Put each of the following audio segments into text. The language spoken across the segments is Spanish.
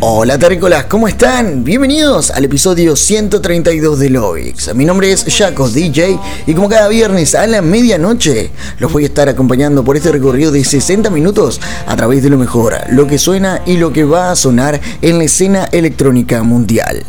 Hola terrícolas, ¿cómo están? Bienvenidos al episodio 132 de Loix. Mi nombre es Jaco DJ y como cada viernes a la medianoche los voy a estar acompañando por este recorrido de 60 minutos a través de lo mejor, lo que suena y lo que va a sonar en la escena electrónica mundial.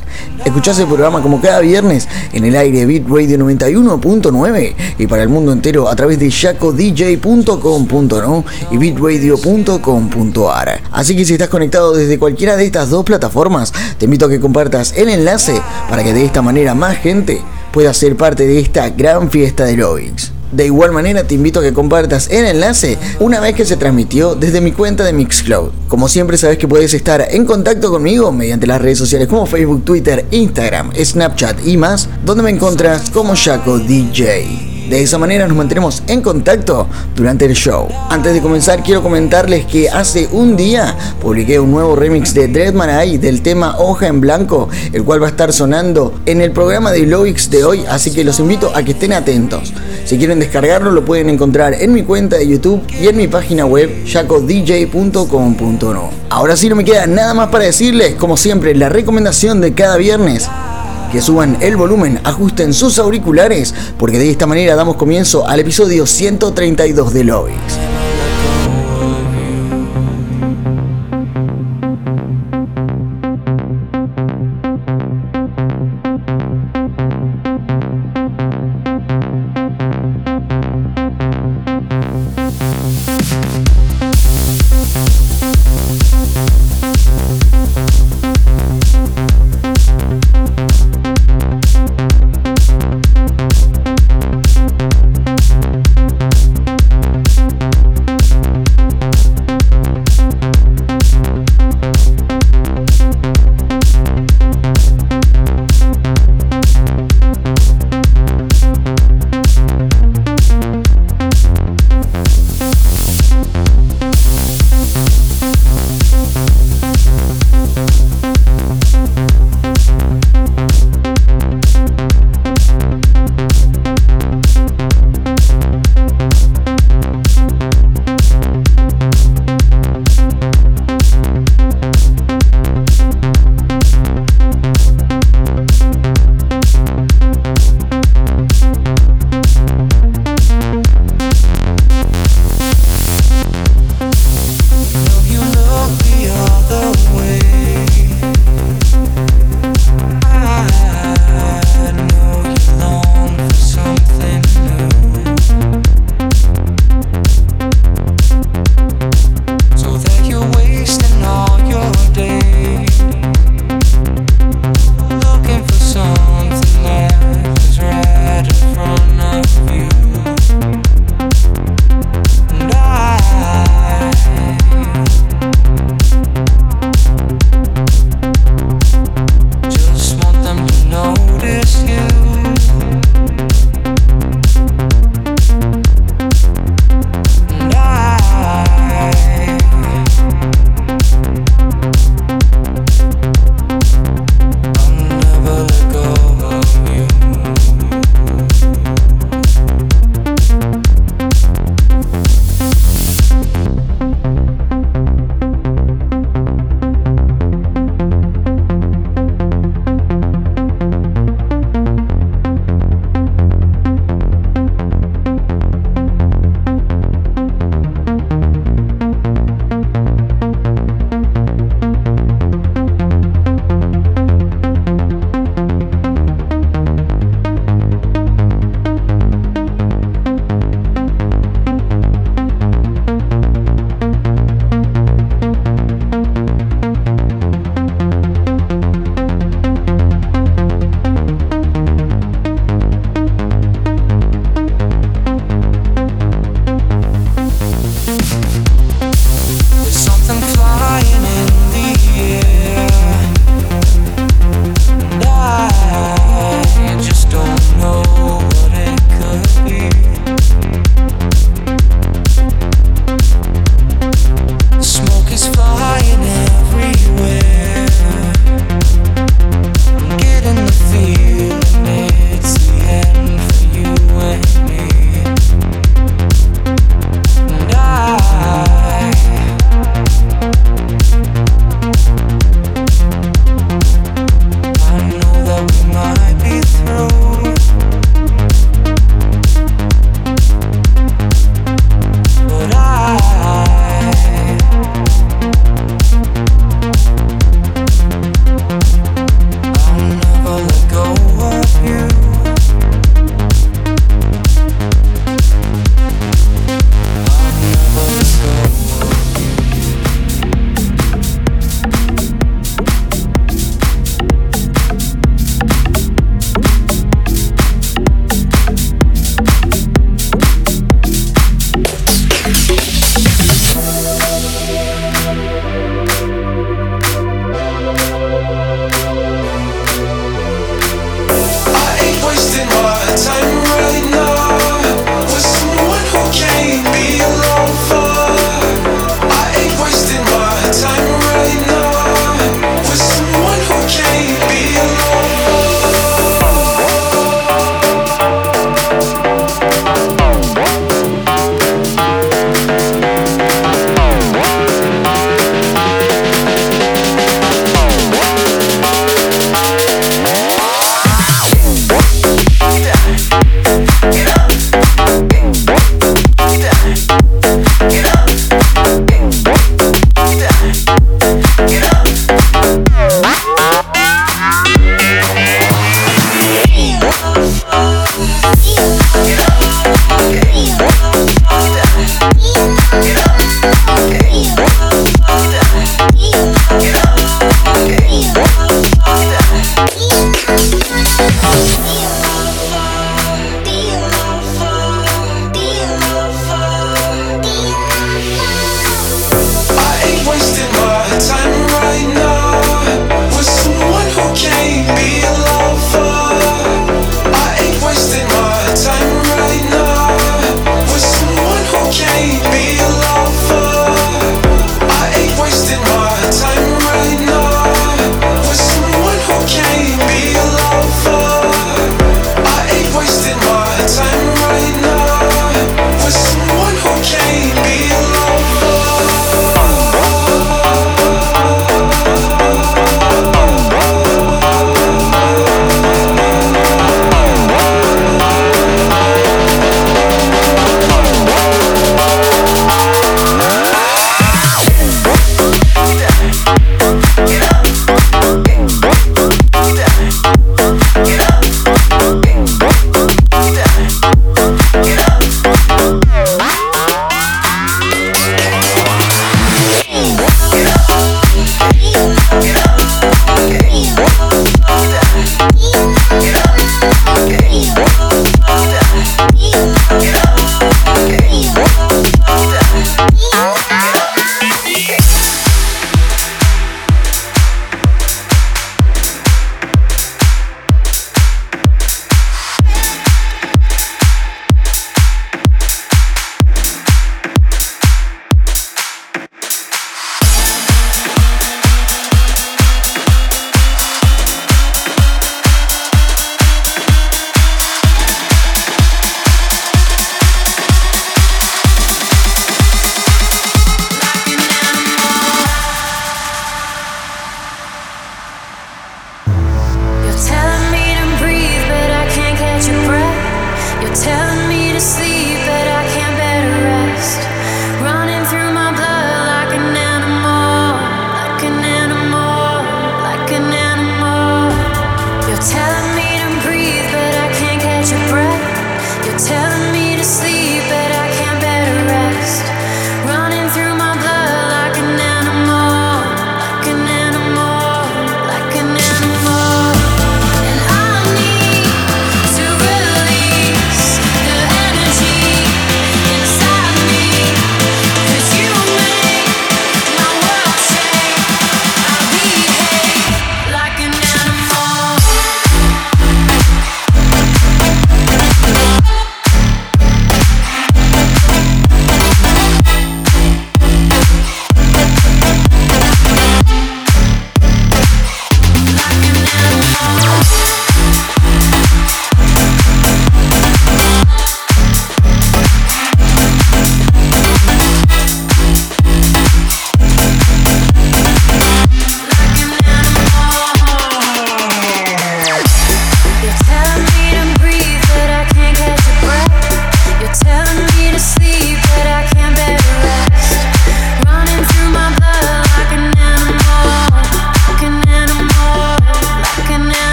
Escuchás el programa como cada viernes en el aire Beat Radio 91.9 y para el mundo entero a través de jacodj.com.no y bitradio.com.ar. Así que si estás conectado desde cualquiera de estas dos plataformas, te invito a que compartas el enlace para que de esta manera más gente pueda ser parte de esta gran fiesta de Lovix. De igual manera te invito a que compartas el enlace una vez que se transmitió desde mi cuenta de Mixcloud. Como siempre sabes que puedes estar en contacto conmigo mediante las redes sociales como Facebook, Twitter, Instagram, Snapchat y más, donde me encuentras como Shaco DJ. De esa manera nos mantenemos en contacto durante el show. Antes de comenzar quiero comentarles que hace un día publiqué un nuevo remix de Dreadman Eye del tema Hoja en Blanco, el cual va a estar sonando en el programa de Loix de hoy, así que los invito a que estén atentos. Si quieren descargarlo lo pueden encontrar en mi cuenta de YouTube y en mi página web jacodj.com.no. Ahora sí no me queda nada más para decirles, como siempre, la recomendación de cada viernes que suban el volumen, ajusten sus auriculares, porque de esta manera damos comienzo al episodio 132 de Lovix.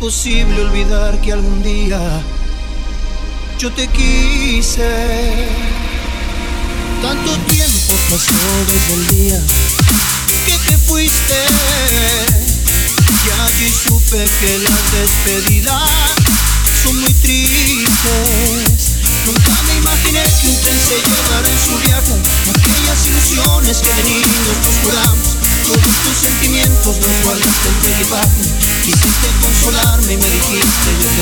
Imposible olvidar que algún día yo te quise. Tanto tiempo pasó desde el día que te fuiste. Ya allí supe que las despedidas son muy tristes. Nunca me imaginé que un tren se llevara en su viaje aquellas ilusiones que de niños nos. Todos tus sentimientos los en tu equipaje Quisiste consolarme y me dijiste yo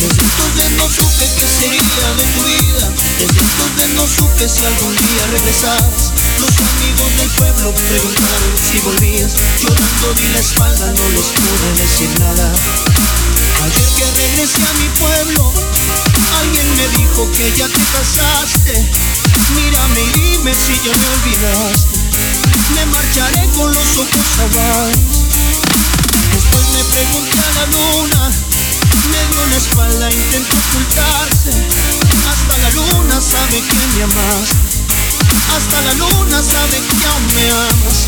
Desde entonces no supe qué sería de tu vida. Desde entonces no supe si algún día regresabas. Los amigos del pueblo preguntaron si volvías. Llorando di la espalda, no les pude decir nada. Ayer que regresé a mi pueblo Alguien me dijo que ya te casaste. Mírame y dime si ya me olvidaste Me marcharé con los ojos cerrados me pregunté a la luna, me dio la espalda, intentó ocultarse. Hasta la luna sabe que me amas, hasta la luna sabe que aún me amas.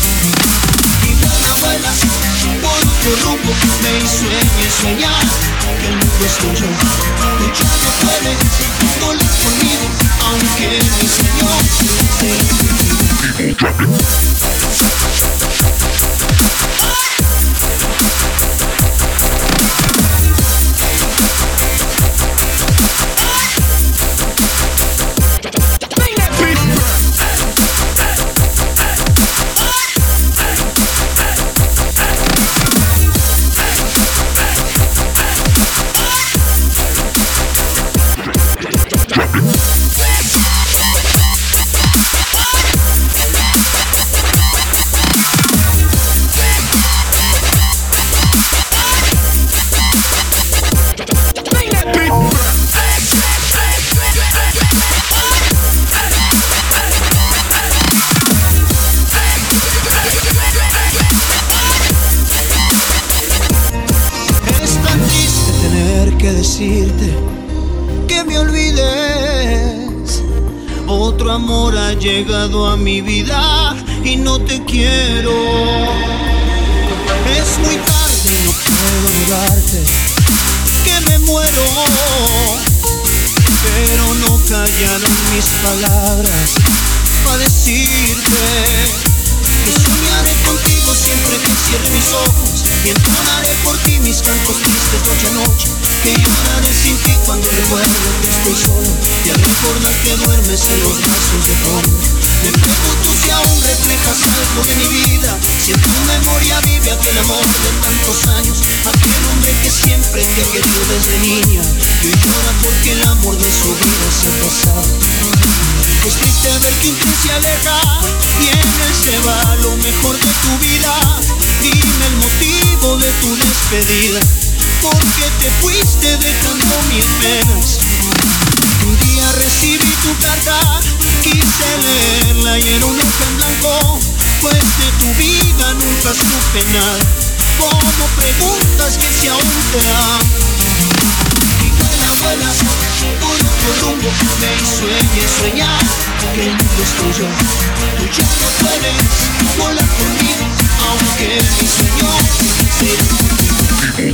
Y vuela, vuela, por otro rumbo, me sueñe soñar que el mundo es tuyo. Puedes volar conmigo, aunque mi Señor Oh!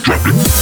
drop.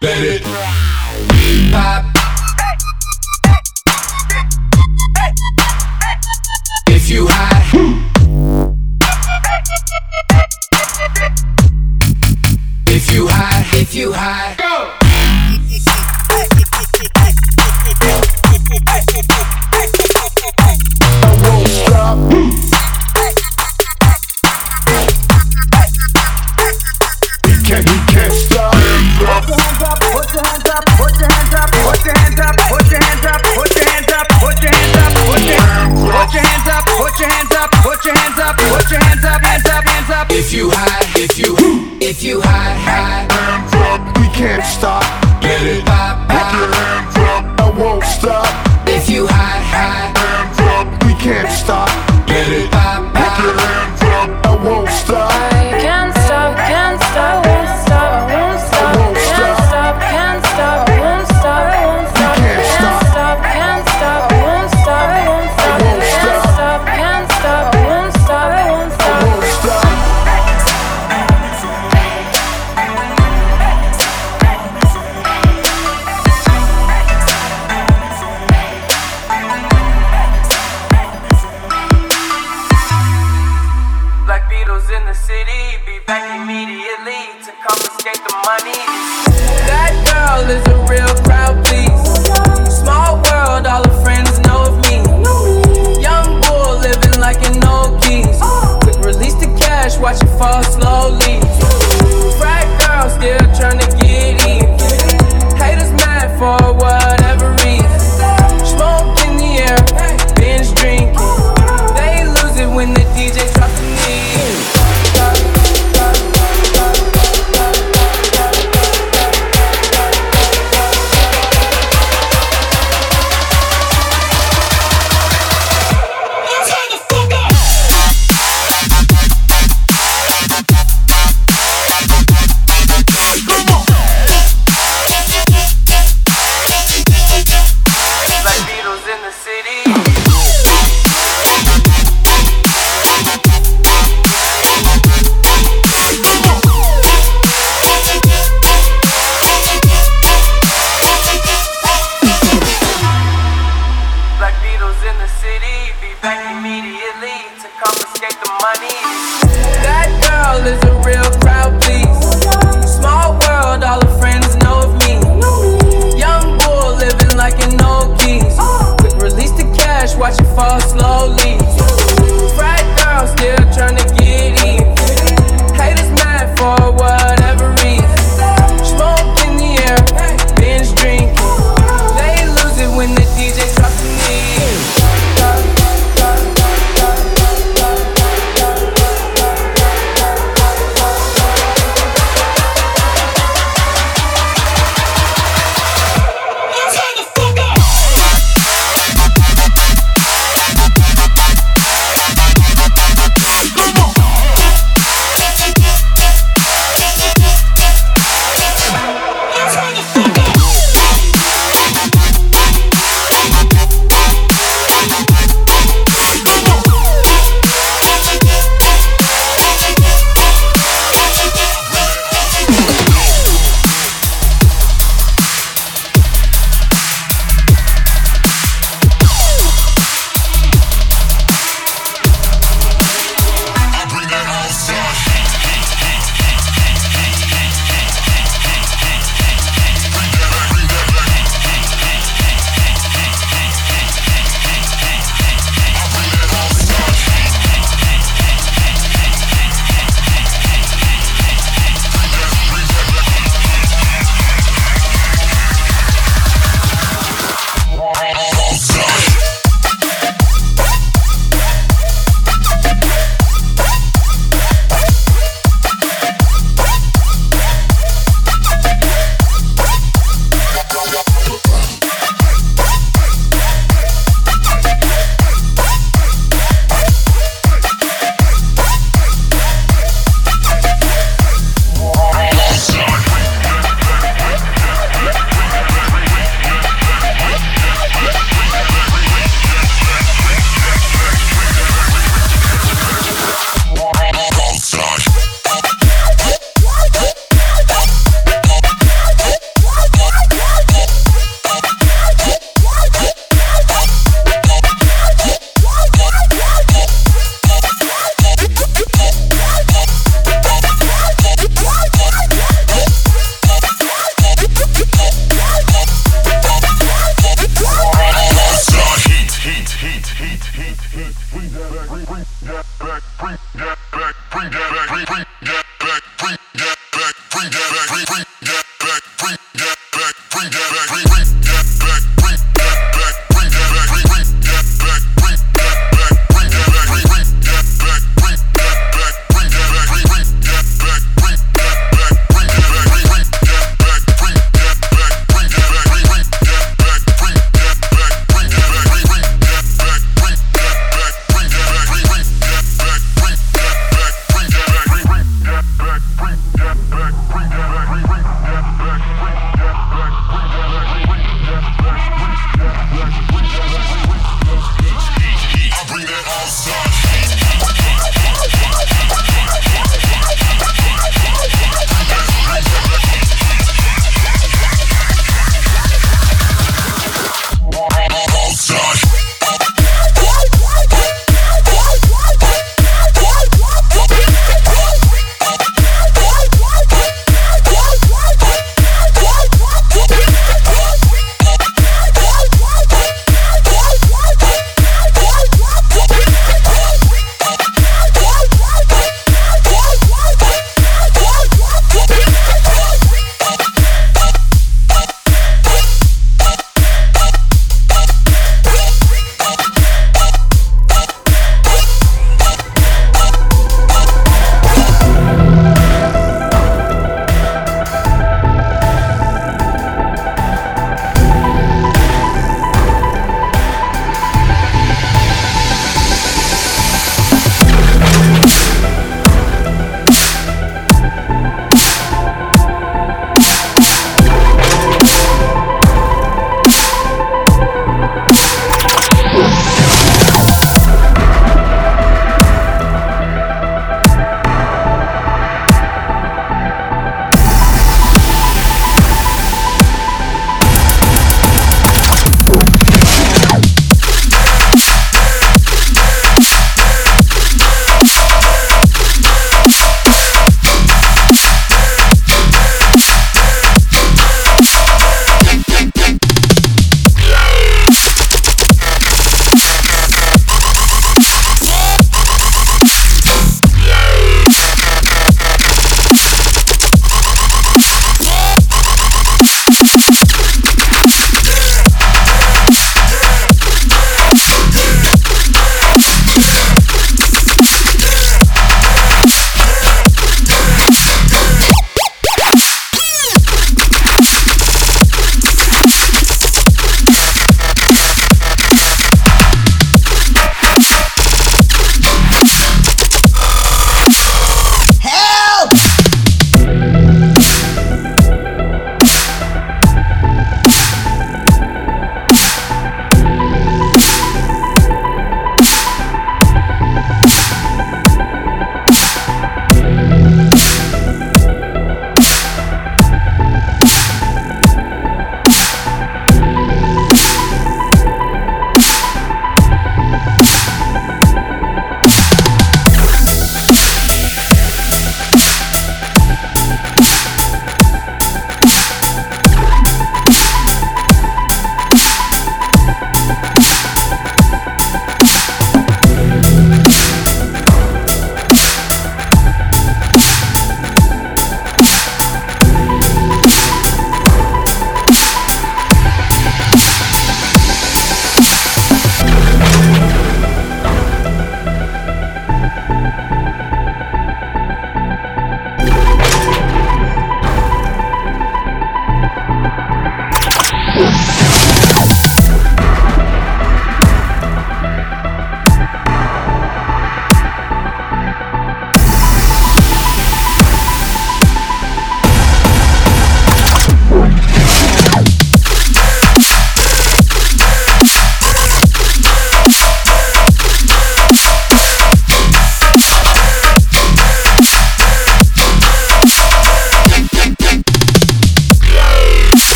Let it pop.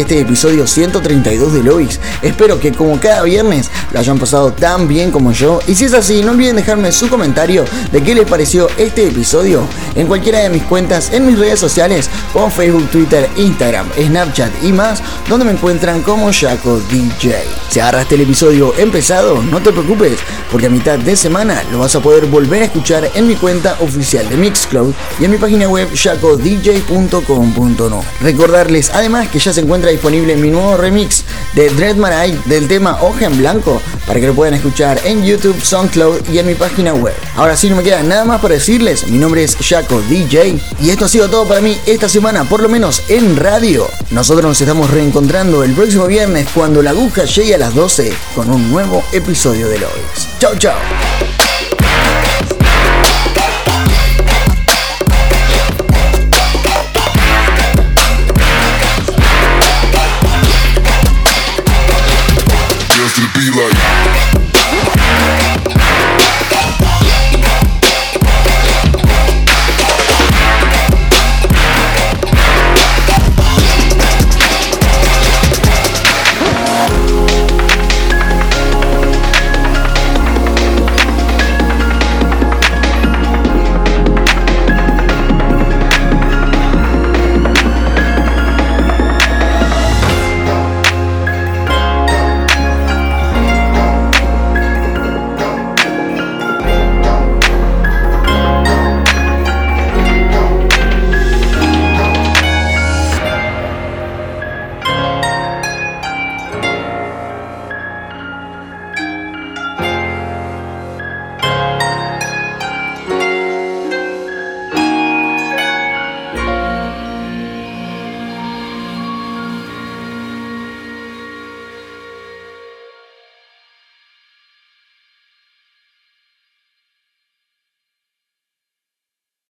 Este episodio 132 de Lois. Espero que como cada viernes lo hayan pasado tan bien como yo. Y si es así, no olviden dejarme su comentario de qué les pareció este episodio en cualquiera de mis cuentas en mis redes sociales como Facebook, Twitter, Instagram, Snapchat y más, donde me encuentran como Jaco DJ. Si agarraste el episodio empezado, no te preocupes, porque a mitad de semana lo vas a poder volver a escuchar en mi cuenta oficial de Mixcloud y en mi página web jacodj.com.no. Recordarles además que ya se encuentra disponible mi nuevo remix de Dread Marai del tema Hoja en Blanco para que lo puedan escuchar en YouTube, SoundCloud y en mi página web. Ahora sí no me queda nada más para decirles, mi nombre es Jaco DJ y esto ha sido todo para mí esta semana, por lo menos en radio. Nosotros nos estamos reencontrando el próximo viernes cuando la aguja llegue a las 12 con un nuevo episodio de Lois. Chau chau.